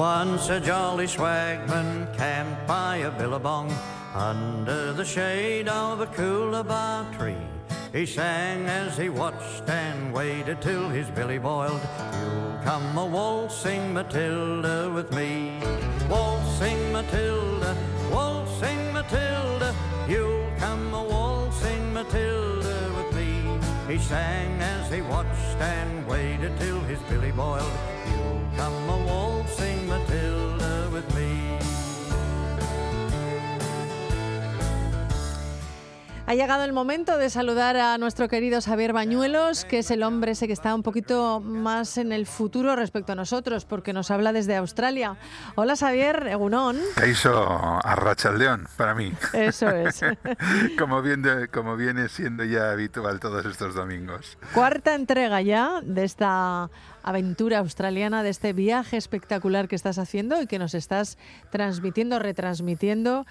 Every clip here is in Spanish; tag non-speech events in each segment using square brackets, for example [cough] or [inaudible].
Once a jolly swagman camped by a billabong under the shade of a coolabah tree. He sang as he watched and waited till his billy boiled. You'll come a waltzing Matilda with me. Waltzing Matilda, waltzing Matilda. You'll come a waltzing Matilda sang as he watched and waited till his billy boiled. You'll come a waltzing Matilda with me. Ha llegado el momento de saludar a nuestro querido Xavier Bañuelos, que es el hombre ese que está un poquito más en el futuro respecto a nosotros, porque nos habla desde Australia. Hola Xavier, Egunón. hizo a Rachaldeón para mí. Eso es. [laughs] como, viene, como viene siendo ya habitual todos estos domingos. Cuarta entrega ya de esta aventura australiana, de este viaje espectacular que estás haciendo y que nos estás transmitiendo, retransmitiendo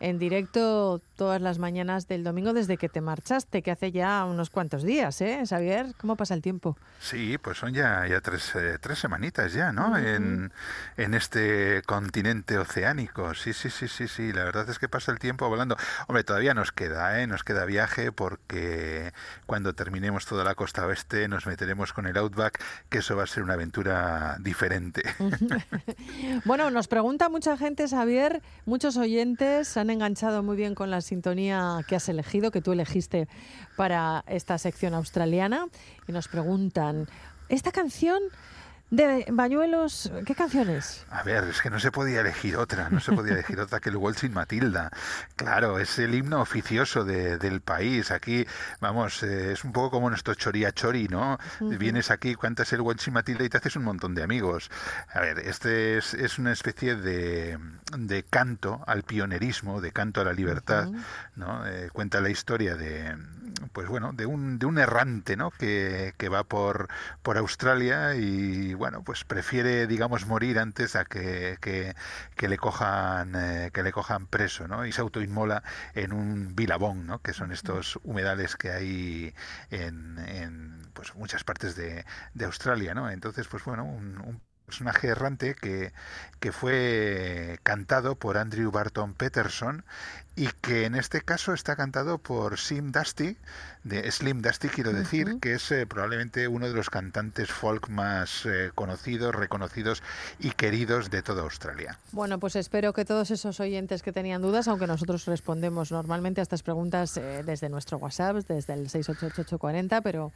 en directo todas las mañanas del domingo desde que te marchaste, que hace ya unos cuantos días, ¿eh, Xavier? ¿Cómo pasa el tiempo? Sí, pues son ya, ya tres, eh, tres semanitas ya, ¿no? en, en, este continente oceánico. Sí, sí, sí, sí, sí. La verdad es que pasa el tiempo volando. Hombre, todavía nos queda, ¿eh? Nos queda viaje porque cuando terminemos toda la costa oeste nos meteremos con el Outback, que eso va a ser una aventura diferente. [laughs] [laughs] bueno, nos pregunta mucha gente, Xavier, muchos oyentes han enganchado muy bien con la sintonía que has elegido, que tú elegiste para esta sección australiana, y nos preguntan, ¿esta canción de Bañuelos, ¿qué canciones? A ver, es que no se podía elegir otra, no se podía elegir otra que el Waltzing Matilda. Claro, es el himno oficioso del país. Aquí, vamos, eh, es un poco como nuestro choría chori, ¿no? Vienes aquí, cuentas el Waltzing Matilda y te haces un montón de amigos. A ver, este es, es una especie de, de, canto al pionerismo, de canto a la libertad, ¿no? Eh, cuenta la historia de, pues bueno, de un, de un errante, ¿no? Que, que va por, por Australia y bueno, pues prefiere, digamos, morir antes a que, que, le cojan eh, que le cojan preso, ¿no? Y se autoinmola en un bilabón, ¿no? Que son estos humedales que hay en, en pues muchas partes de, de Australia, ¿no? Entonces, pues bueno, un, un personaje errante que, que fue cantado por Andrew Barton Peterson y que en este caso está cantado por Sim Dusty, de Slim Dusty quiero decir, que es eh, probablemente uno de los cantantes folk más eh, conocidos, reconocidos y queridos de toda Australia. Bueno, pues espero que todos esos oyentes que tenían dudas, aunque nosotros respondemos normalmente a estas preguntas eh, desde nuestro WhatsApp, desde el 68840, pero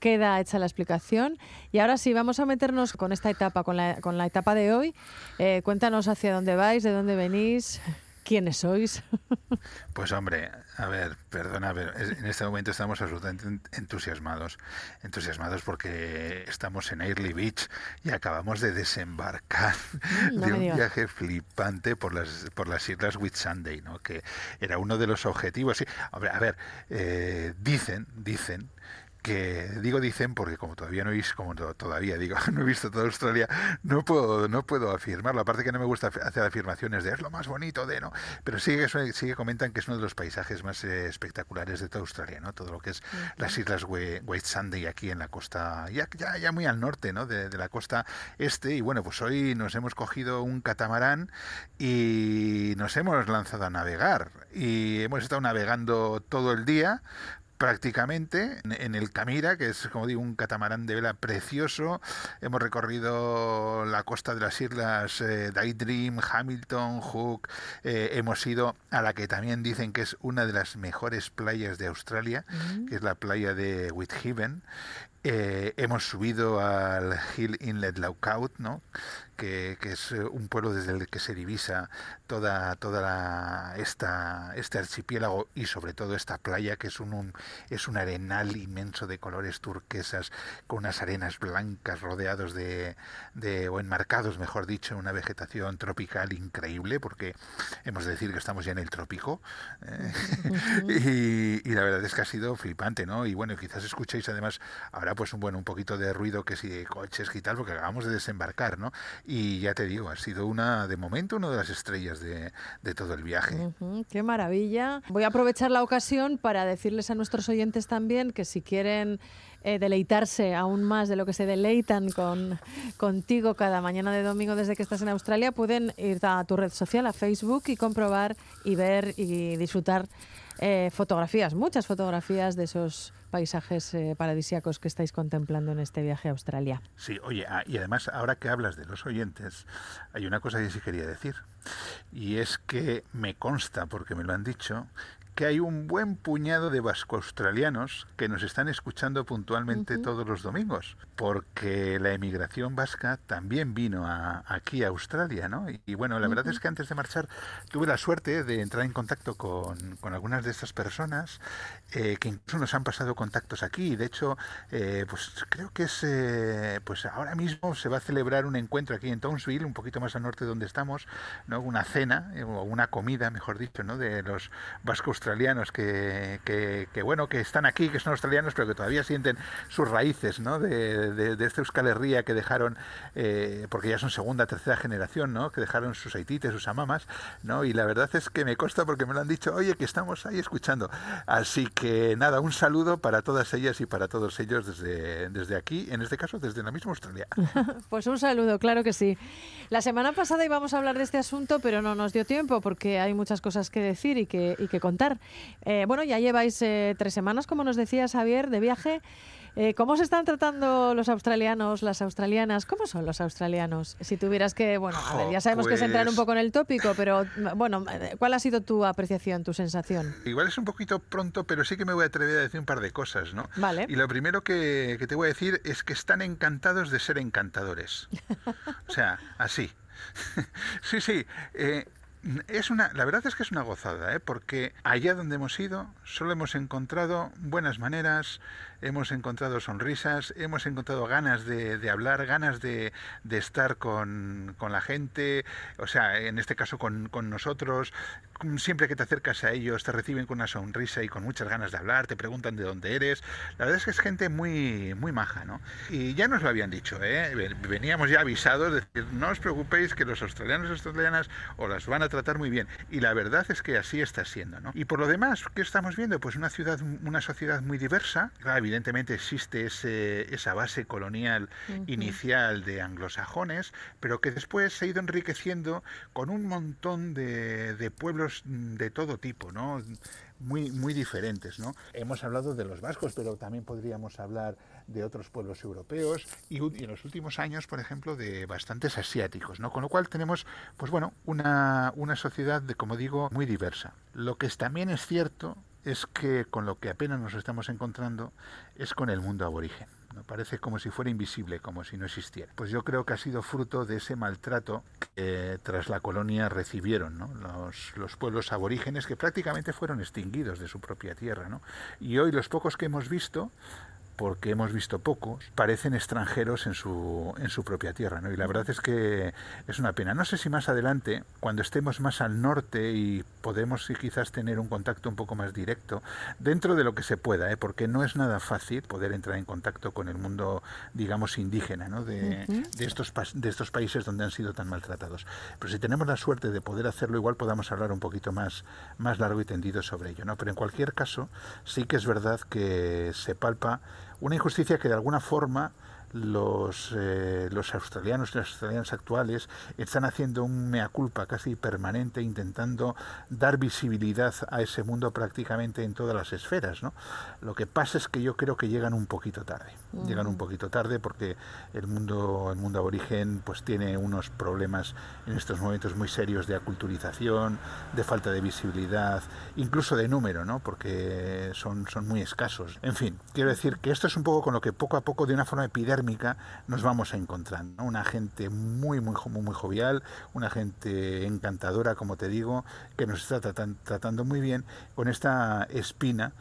queda hecha la explicación. Y ahora sí, vamos a meternos con esta etapa, con la, con la etapa de hoy. cuéntanos hacia dónde vais, de dónde venís. ¿Quiénes sois? [laughs] Pues hombre, a ver, perdona, pero en este momento estamos absolutamente entusiasmados. Entusiasmados porque estamos en Airlie Beach y acabamos de desembarcar mm, de un viaje flipante por las, por las islas Whitsunday, ¿no? que era uno de los objetivos. Sí, a ver, eh, dicen, dicen que digo dicen porque como todavía no he visto como todavía digo [laughs] no he visto toda Australia no puedo no puedo afirmarlo. Aparte que no me gusta hacer afirmaciones de es lo más bonito de no pero sí que sí que comentan que es uno de los paisajes más eh, espectaculares de toda Australia no todo lo que es las islas White Sandy aquí en la costa ya ya, ya muy al norte no de, de, la costa este. Y bueno pues hoy nos hemos cogido un catamarán y nos hemos lanzado a navegar. Y hemos estado navegando todo el día prácticamente en el Camira, que es, como digo, un catamarán de vela precioso. Hemos recorrido la costa de las islas eh, Daydream, Hamilton, Hook. Eh, hemos ido a la que también dicen que es una de las mejores playas de Australia, mm. que es la playa de Whithaven. Eh, hemos subido al Hill Inlet Lookout, ¿no? Que, es eh, un pueblo desde el que se divisa toda, toda esta, este archipiélago y sobre todo esta playa que es un, es un arenal inmenso de colores turquesas con unas arenas blancas rodeados de, de o enmarcados mejor dicho en una vegetación tropical increíble porque hemos de decir que estamos ya en el trópico ¿eh? [laughs] y, la verdad es que ha sido flipante no y bueno quizás escuchéis además ahora pues un bueno un poquito de ruido que si de coches y tal porque acabamos de desembarcar no y ya te digo, ha sido una, de momento, una de las estrellas de, de todo el viaje. ¡Qué maravilla! Voy a aprovechar la ocasión para decirles a nuestros oyentes también que si quieren eh, deleitarse aún más de lo que se deleitan con, contigo cada mañana de domingo desde que estás en Australia, pueden ir a tu red social, a Facebook, y comprobar y ver y disfrutar eh, fotografías, muchas fotografías de esos paisajes eh, paradisíacos que estáis contemplando en este viaje a Australia. Sí, oye, ah, y además ahora que hablas de los oyentes, hay una cosa que sí quería decir, y es que me consta, porque me lo han dicho, que hay un buen puñado de vasco-australianos que nos están escuchando puntualmente todos los domingos, porque la emigración vasca también vino aquí a Australia, ¿no? Y, bueno, la verdad es que antes de marchar tuve la suerte de entrar en contacto con, algunas de estas personas eh, que incluso nos han pasado contactos aquí. De hecho, eh, pues creo que es, eh, pues ahora mismo se va a celebrar un encuentro aquí en Townsville, un poquito más al norte de donde estamos, ¿no? Una cena o una comida, mejor dicho, ¿no? De los vasco australianos que, que, bueno, que están aquí, que son australianos, pero que todavía sienten sus raíces, ¿no? De, de, esta Euskal Herria que dejaron, eh, porque ya son segunda, tercera generación, ¿no? Que dejaron sus haitites, sus amamas, ¿no? Y la verdad es que me consta porque me lo han dicho, oye, que estamos ahí escuchando. Así que nada, un saludo para todas ellas y para todos ellos desde, desde aquí, en este caso desde la misma Australia. [laughs] pues un saludo, claro que sí. La semana pasada íbamos a hablar de este asunto, pero no nos dio tiempo porque hay muchas cosas que decir y que, y que contar. Eh, bueno, ya lleváis eh, tres semanas, como nos decía Javier, de viaje. Eh, ¿Cómo se están tratando los australianos, las australianas? ¿Cómo son los australianos? Si tuvieras que, bueno, ya sabemos que es entrar un pues poco en el tópico, pero bueno, ¿cuál ha sido tu apreciación, tu sensación? Igual es un poquito pronto, pero sí que me voy a atrever a decir un par de cosas, ¿no? Vale. Y lo primero que, que te voy a decir es que están encantados de ser encantadores. [laughs] o sea, así. [laughs] sí, sí. Eh, es una, la verdad es que es una gozada, ¿eh? porque allá donde hemos ido solo hemos encontrado buenas maneras, hemos encontrado sonrisas, hemos encontrado ganas de, hablar, ganas de, estar con, la gente, o sea, en este caso con, nosotros. Siempre que te acercas a ellos te reciben con una sonrisa y con muchas ganas de hablar, te preguntan de dónde eres. La verdad es que es gente muy, muy maja, ¿no? Y ya nos lo habían dicho, ¿eh? Veníamos ya avisados, de decir, no os preocupéis que los australianos y australianas os las van a tratar muy bien. Y la verdad es que así está siendo, ¿no? Y por lo demás, ¿qué estamos viendo? Pues una ciudad, una sociedad muy diversa, evidentemente existe ese, esa base colonial inicial de anglosajones, pero que después se ha ido enriqueciendo con un montón de, de pueblos de todo tipo, ¿no? muy, muy diferentes. ¿no? Hemos hablado de los vascos, pero también podríamos hablar de otros pueblos europeos y, en los últimos años, por ejemplo, de bastantes asiáticos. ¿no? Con lo cual tenemos, pues bueno, una, una sociedad, de, como digo, muy diversa. Lo que también es cierto es que con lo que apenas nos estamos encontrando es con el mundo aborigen. ¿no? Parece como si fuera invisible, como si no existiera. Pues yo creo que ha sido fruto de ese maltrato que tras la colonia recibieron los, los, pueblos aborígenes que prácticamente fueron extinguidos de su propia tierra. ¿no? Y hoy los pocos que hemos visto porque hemos visto pocos, parecen extranjeros en su, en su propia tierra. ¿no? Y la verdad es que es una pena. No sé si más adelante, cuando estemos más al norte y podemos quizás tener un contacto un poco más directo, dentro de lo que se pueda, ¿eh? porque no es nada fácil poder entrar en contacto con el mundo, digamos, indígena ¿no? de, de, estos, de estos países donde han sido tan maltratados. Pero si tenemos la suerte de poder hacerlo, igual podamos hablar un poquito más, más largo y tendido sobre ello. ¿no? Pero en cualquier caso, sí que es verdad que se palpa una injusticia que de alguna forma los, eh, los australianos y las australianas actuales están haciendo un mea culpa casi permanente intentando dar visibilidad a ese mundo prácticamente en todas las esferas. ¿no? Lo que pasa es que yo creo que llegan un poquito tarde. Llegan un poquito tarde porque el mundo, el mundo aborigen pues tiene unos problemas en estos momentos muy serios de aculturización, de falta de visibilidad, incluso de número, ¿no? porque son, son muy escasos. En fin, quiero decir que esto es un poco con lo que poco a poco de una forma epidérmica nos vamos a encontrar. Una gente muy, muy, muy jovial, una gente encantadora, como te digo, que nos está tratando, muy bien con esta espina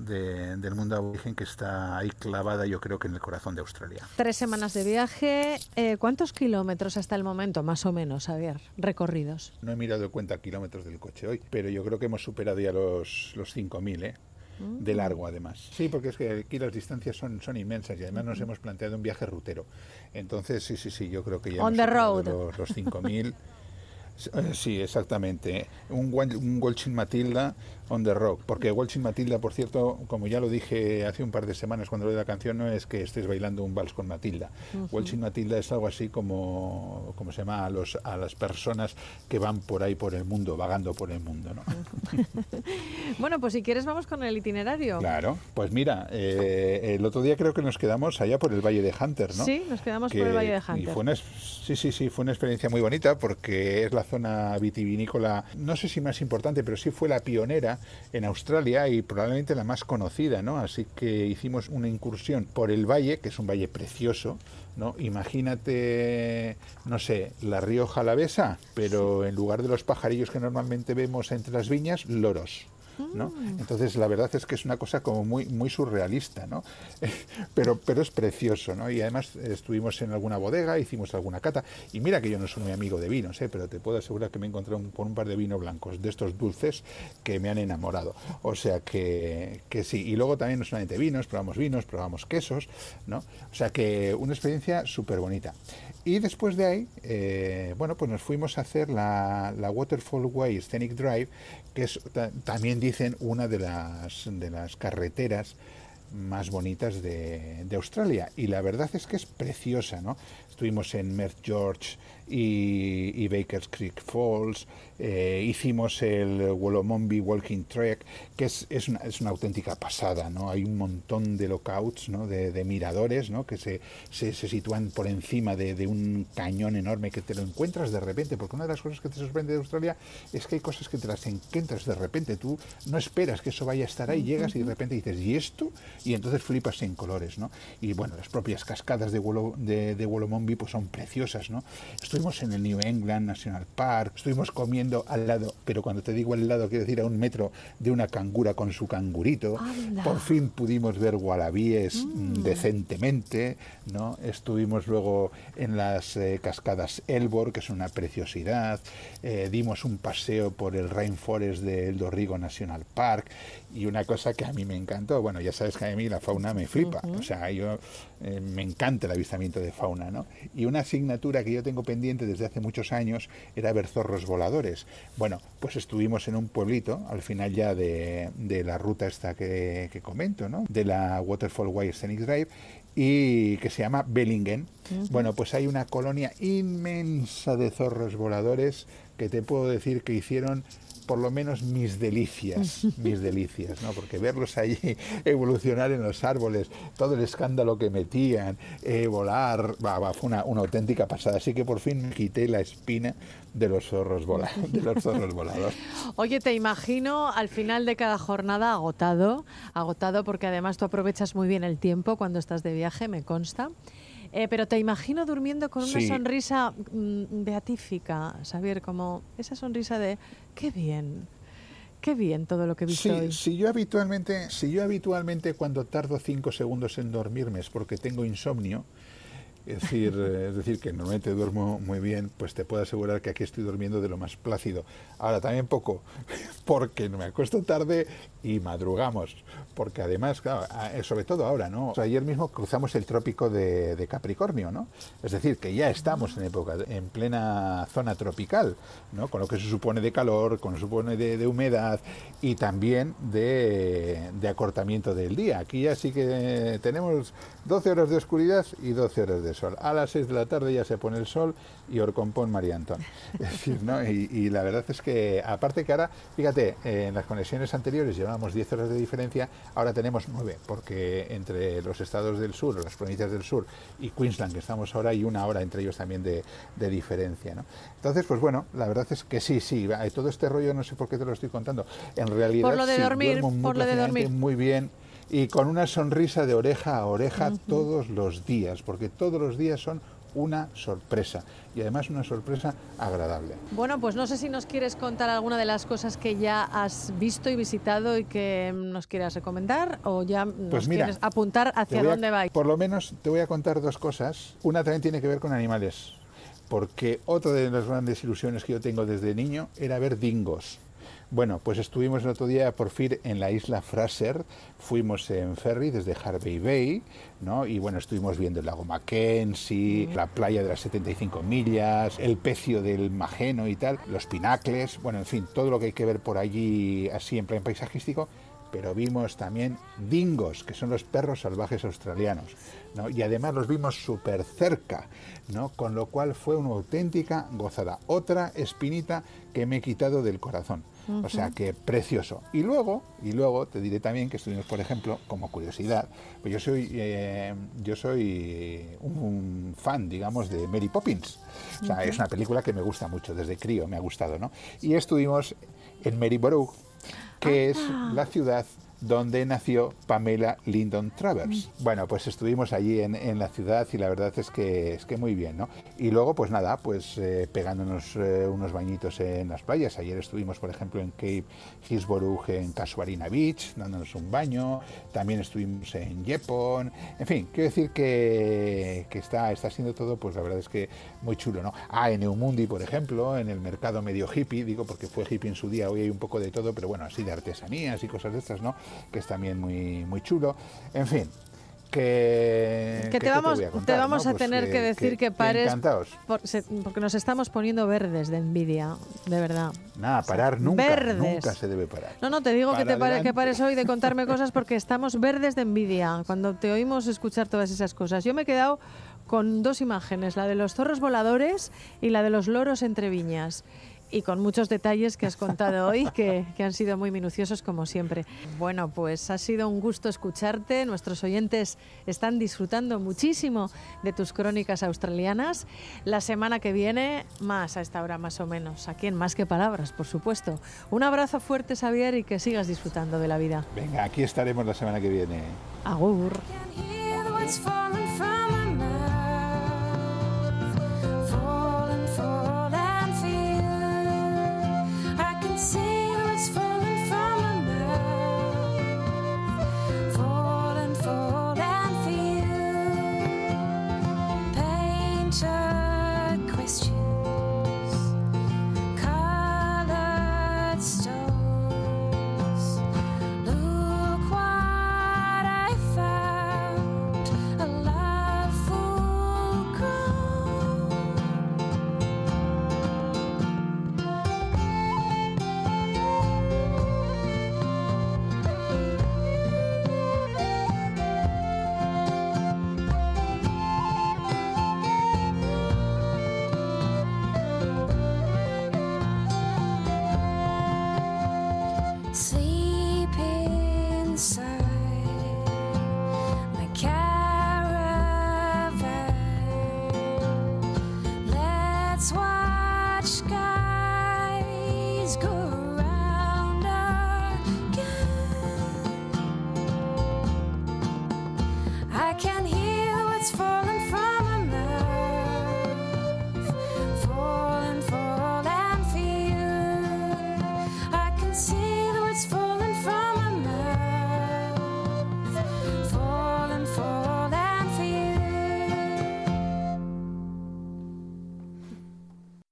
del mundo aborigen que está ahí clavada, yo creo que en el corazón de Australia. Tres semanas de viaje. Eh, ¿Cuántos kilómetros hasta el momento, más o menos, Javier, recorridos? No he mirado cuenta kilómetros del coche hoy, pero yo creo que hemos superado ya los, los 5.000, ¿eh? De largo además. Sí, porque es que aquí las distancias son, son inmensas y además nos hemos planteado un viaje rutero. Entonces, sí, sí, sí, yo creo que ya On the road. los, los 5.000. [laughs] Eh, sí, exactamente. Un, un Waltzing Matilda on the rock. Porque Waltzing Matilda, por cierto, como ya lo dije hace un par de semanas cuando de la canción, no es que estés bailando un vals con Matilda. Waltzing Matilda es algo así como, como se llama a, los, a las personas que van por ahí por el mundo, vagando por el mundo. ¿no? [laughs] bueno, pues si quieres vamos con el itinerario. Claro, pues mira, eh, el otro día creo que nos quedamos allá por el Valle de Hunter, ¿no? Sí, nos quedamos por el Valle de Hunter. fue una, sí, sí, sí, fue una experiencia muy bonita porque es la zona vitivinícola, no sé si más importante, pero sí fue la pionera en Australia y probablemente la más conocida, ¿no? Así que hicimos una incursión por el valle, que es un valle precioso, ¿no? Imagínate, no sé, la Rioja Alavesa, pero en lugar de los pajarillos que normalmente vemos entre las viñas, loros. ¿No? Mm. Entonces la verdad es que es una cosa como muy, muy surrealista, ¿no? [laughs] pero, pero es precioso, ¿no? Y además estuvimos en alguna bodega, hicimos alguna cata, y mira que yo no soy muy amigo de vinos, ¿eh? pero te puedo asegurar que me he encontrado con un par de vinos blancos, de estos dulces que me han enamorado. O sea que, que sí, y luego también no solamente vinos, probamos vinos, probamos quesos, ¿no? O sea que una experiencia súper bonita. Y después de ahí, eh, bueno, pues nos fuimos a hacer la, la Waterfall Way Scenic Drive, que es también dicen una de las, de las carreteras más bonitas de, de, Australia. Y la verdad es que es preciosa, ¿no? Estuvimos en Merth George, y, Bakers Creek Falls, eh, hicimos el Wolomombi Walking Trek, que es, es, una, es, una, auténtica pasada, ¿no? Hay un montón de lookouts, ¿no? de, miradores, ¿no? Que se, se, sitúan por encima de, un cañón enorme que te lo encuentras de repente, porque una de las cosas que te sorprende de Australia es que hay cosas que te las encuentras de repente, tú no esperas que eso vaya a estar ahí, llegas y de repente dices, ¿y esto? Y entonces flipas en colores, ¿no? Y bueno, las propias cascadas de, Wolo, de, de Wolomombi pues son preciosas, ¿no? Estuvimos en el New England National Park, estuvimos comiendo al lado, pero cuando te digo al lado quiero decir a un metro de una cangura con su cangurito. Por fin pudimos ver gualabíes mm. decentemente, ¿no? Estuvimos luego en las eh, cascadas Elbor, que es una preciosidad, eh, dimos un paseo por el Rainforest del Dorrigo National Park y una cosa que a mí me encantó, bueno, ya sabes que a mí la fauna me flipa, o sea, yo eh, me encanta el avistamiento de fauna, ¿no? Y una asignatura que yo tengo pendiente desde hace muchos años era ver zorros voladores. Bueno, pues estuvimos en un pueblito, al final ya de, la ruta esta que, comento, ¿no? De la Waterfall Way Scenic Drive, y que se llama Bellingen. Bueno, pues hay una colonia inmensa de zorros voladores que te puedo decir que hicieron por lo menos mis delicias, [laughs] mis delicias, ¿no? Porque verlos allí [laughs] evolucionar en los árboles, todo el escándalo que metían, eh, volar, fue una, auténtica pasada. Así que por fin me quité la espina de los zorros, de los zorros voladores. [laughs] Oye, te imagino al final de cada jornada agotado, agotado porque además tú aprovechas muy bien el tiempo cuando estás de viaje, me consta. Eh, pero te imagino durmiendo con una sonrisa mm, beatífica, Xavier, como esa sonrisa de qué bien, qué bien todo lo que he visto hoy. Si yo habitualmente, si yo habitualmente cuando tardo cinco segundos en dormirme es porque tengo insomnio, es decir, eh, es decir, que normalmente duermo muy bien, pues te puedo asegurar que aquí estoy durmiendo de lo más plácido. Ahora también poco, [laughs] porque me acuesto tarde y madrugamos, porque además, claro, eh, sobre todo ahora, ¿no? ayer mismo cruzamos el trópico de, Capricornio, ¿no? Es decir, que ya estamos en época, en plena zona tropical, ¿no? Con lo que se supone de calor, con lo que se supone de, humedad y también de, de, acortamiento del día. Aquí ya sí que tenemos 12 horas de oscuridad y 12 horas de sol. A las 6 de la tarde ya se pone el sol y Orcompón María Antón. [laughs] Es decir, ¿no? Y, la verdad es que, aparte que ahora, fíjate, en las conexiones anteriores llevábamos 10 horas de diferencia, ahora tenemos 9, porque entre los estados del sur, las provincias del sur y Queensland, que estamos ahora, hay una hora entre ellos también de, diferencia, ¿no? Entonces, pues bueno, la verdad es que sí, sí, todo este rollo no sé por qué te lo estoy contando. En realidad, por lo de dormir, por lo de dormir. muy bien y con una sonrisa de oreja a oreja todos los días, porque todos los días son una sorpresa y además una sorpresa agradable. Bueno, pues no sé si nos quieres contar alguna de las cosas que ya has visto y visitado y que nos quieras recomendar o ya nos pues quieres apuntar hacia dónde va. Por lo menos te voy a contar dos cosas. Una también tiene que ver con animales, porque otra de las grandes ilusiones que yo tengo desde niño era ver dingos. Bueno, pues estuvimos el otro día por fin en la isla Fraser, fuimos en ferry desde Harvey Bay, ¿no? Y bueno, estuvimos viendo el lago Mackenzie, la playa de las 75 millas, el pecio del Mageno y tal, los pinacles, bueno, en fin, todo lo que hay que ver por allí así en plan paisajístico pero vimos también dingos, que son los perros salvajes australianos, ¿no? y además los vimos súper cerca, ¿no? con lo cual fue una auténtica gozada, otra espinita que me he quitado del corazón. O sea que precioso. Y luego, y luego te diré también que estuvimos, por ejemplo, como curiosidad, pues yo soy, eh, yo soy un, fan, digamos, de Mary Poppins. O sea, es una película que me gusta mucho, desde crío me ha gustado, ¿no? Y estuvimos en Maryborough, que es ah. la ciudad donde nació Pamela Lyndon Travers. Mm. Bueno, pues estuvimos allí en, la ciudad y la verdad es que es que muy bien, ¿no? Y luego, pues nada, pues eh, pegándonos eh, unos bañitos en las playas. Ayer estuvimos, por ejemplo, en Cape Hillsborough, en Casuarina Beach, dándonos un baño. También estuvimos en Yepon. En fin, quiero decir que, que está, está siendo todo, pues la verdad es que muy chulo, ¿no? Ah, en Eumundi, por ejemplo, en el mercado medio hippie, digo porque fue hippie en su día, hoy hay un poco de todo, pero bueno, así de artesanías y cosas de estas, ¿no? Que es también muy, muy chulo. En fin, que, te, vamos, te, vamos a pues tener que, decir que, pares porque nos estamos poniendo verdes de envidia, de verdad. Nada, parar nunca, verdes. nunca se debe parar. No, no, te digo que te que pares hoy de contarme cosas porque estamos verdes de envidia cuando te oímos escuchar todas esas cosas. Yo me he quedado con dos imágenes, la de los zorros voladores y la de los loros entre viñas y con muchos detalles que has contado hoy que, que, han sido muy minuciosos como siempre. Bueno, pues ha sido un gusto escucharte. Nuestros oyentes están disfrutando muchísimo de tus crónicas australianas. La semana que viene, más a esta hora más o menos, aquí en Más que Palabras, por supuesto. Un abrazo fuerte, Xavier, y que sigas disfrutando de la vida. Venga, aquí estaremos la semana que viene. Agur.